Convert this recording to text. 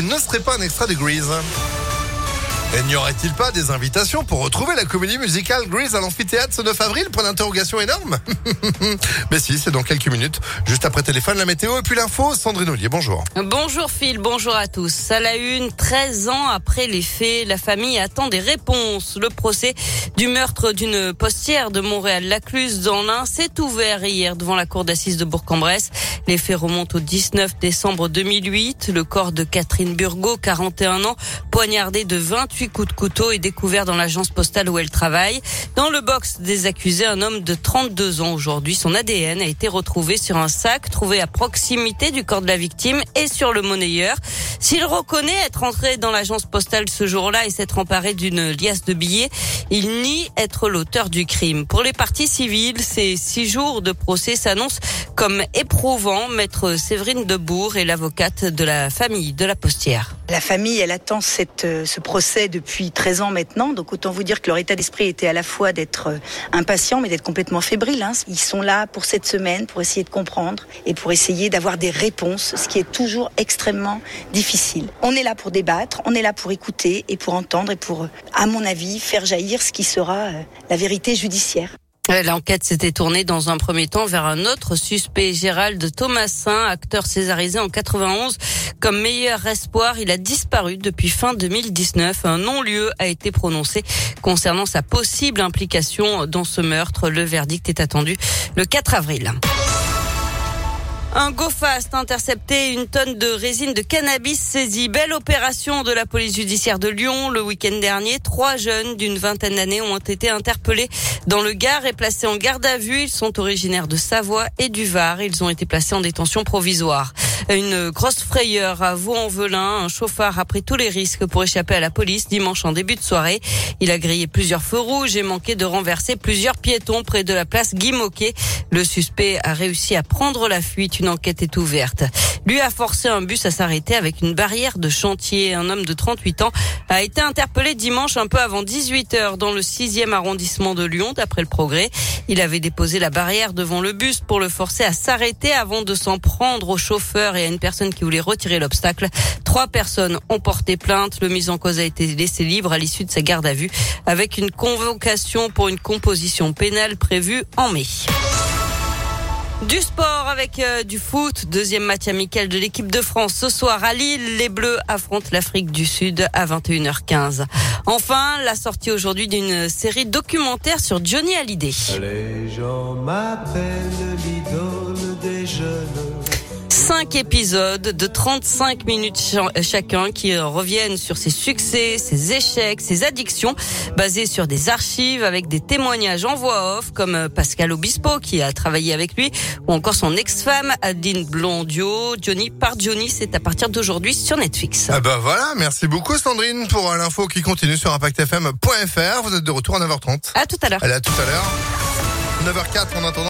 ne serait pas un extra de Grease n'y aurait-il pas des invitations pour retrouver la comédie musicale Grease à l'amphithéâtre ce 9 avril? Point d'interrogation énorme Mais si, c'est dans quelques minutes. Juste après téléphone, la météo et puis l'info. Sandrine Ollier, bonjour. Bonjour Phil, bonjour à tous. À la une, 13 ans après les faits, la famille attend des réponses. Le procès du meurtre d'une postière de Montréal-Lacluse dans l'Ain s'est ouvert hier devant la cour d'assises de Bourg-en-Bresse. Les faits remontent au 19 décembre 2008. Le corps de Catherine Burgot, 41 ans, poignardé de 28 coups de couteau est découvert dans l'agence postale où elle travaille. Dans le box des accusés, un homme de 32 ans aujourd'hui. Son ADN a été retrouvé sur un sac trouvé à proximité du corps de la victime et sur le monnayeur. S'il reconnaît être entré dans l'agence postale ce jour-là et s'être emparé d'une liasse de billets, il nie être l'auteur du crime. Pour les parties civiles, ces six jours de procès s'annoncent comme éprouvants. Maître Séverine Debourg est l'avocate de la famille de la postière. La famille, elle attend cette, euh, ce procès depuis 13 ans maintenant. Donc autant vous dire que leur état d'esprit était à la fois d'être euh, impatient, mais d'être complètement fébrile. Hein. Ils sont là pour cette semaine, pour essayer de comprendre et pour essayer d'avoir des réponses, ce qui est toujours extrêmement difficile. On est là pour débattre, on est là pour écouter et pour entendre et pour, à mon avis, faire jaillir ce qui sera euh, la vérité judiciaire. L'enquête s'était tournée dans un premier temps vers un autre suspect, Gérald Thomasin, acteur césarisé en 91 comme meilleur espoir. Il a disparu depuis fin 2019. Un non-lieu a été prononcé concernant sa possible implication dans ce meurtre. Le verdict est attendu le 4 avril. Un GoFast intercepté, une tonne de résine de cannabis saisie. Belle opération de la police judiciaire de Lyon. Le week-end dernier, trois jeunes d'une vingtaine d'années ont été interpellés dans le Gard et placés en garde à vue. Ils sont originaires de Savoie et du Var. Ils ont été placés en détention provisoire. Une grosse frayeur à Vaux-en-Velin. Un chauffard a pris tous les risques pour échapper à la police dimanche en début de soirée. Il a grillé plusieurs feux rouges et manqué de renverser plusieurs piétons près de la place Guy Moquet. Le suspect a réussi à prendre la fuite. Une enquête est ouverte. Lui a forcé un bus à s'arrêter avec une barrière de chantier. Un homme de 38 ans a été interpellé dimanche un peu avant 18 heures dans le 6e arrondissement de Lyon, d'après le progrès. Il avait déposé la barrière devant le bus pour le forcer à s'arrêter avant de s'en prendre au chauffeur et à une personne qui voulait retirer l'obstacle. Trois personnes ont porté plainte. Le mis en cause a été laissé libre à l'issue de sa garde à vue avec une convocation pour une composition pénale prévue en mai. Du sport avec euh, du foot. Deuxième match amical de l'équipe de France. Ce soir à Lille, les Bleus affrontent l'Afrique du Sud à 21h15. Enfin, la sortie aujourd'hui d'une série documentaire sur Johnny Hallyday. Les gens m'appellent des jeunes. Cinq épisodes de 35 minutes chacun qui reviennent sur ses succès, ses échecs, ses addictions, basés sur des archives avec des témoignages en voix off comme Pascal Obispo qui a travaillé avec lui ou encore son ex-femme Adine Blondio. Johnny par Johnny, c'est à partir d'aujourd'hui sur Netflix. Ah bah voilà, merci beaucoup Sandrine pour l'info qui continue sur impactfm.fr. Vous êtes de retour à 9h30. À tout à l'heure. Allez, à tout à l'heure. 9h04 en attendant.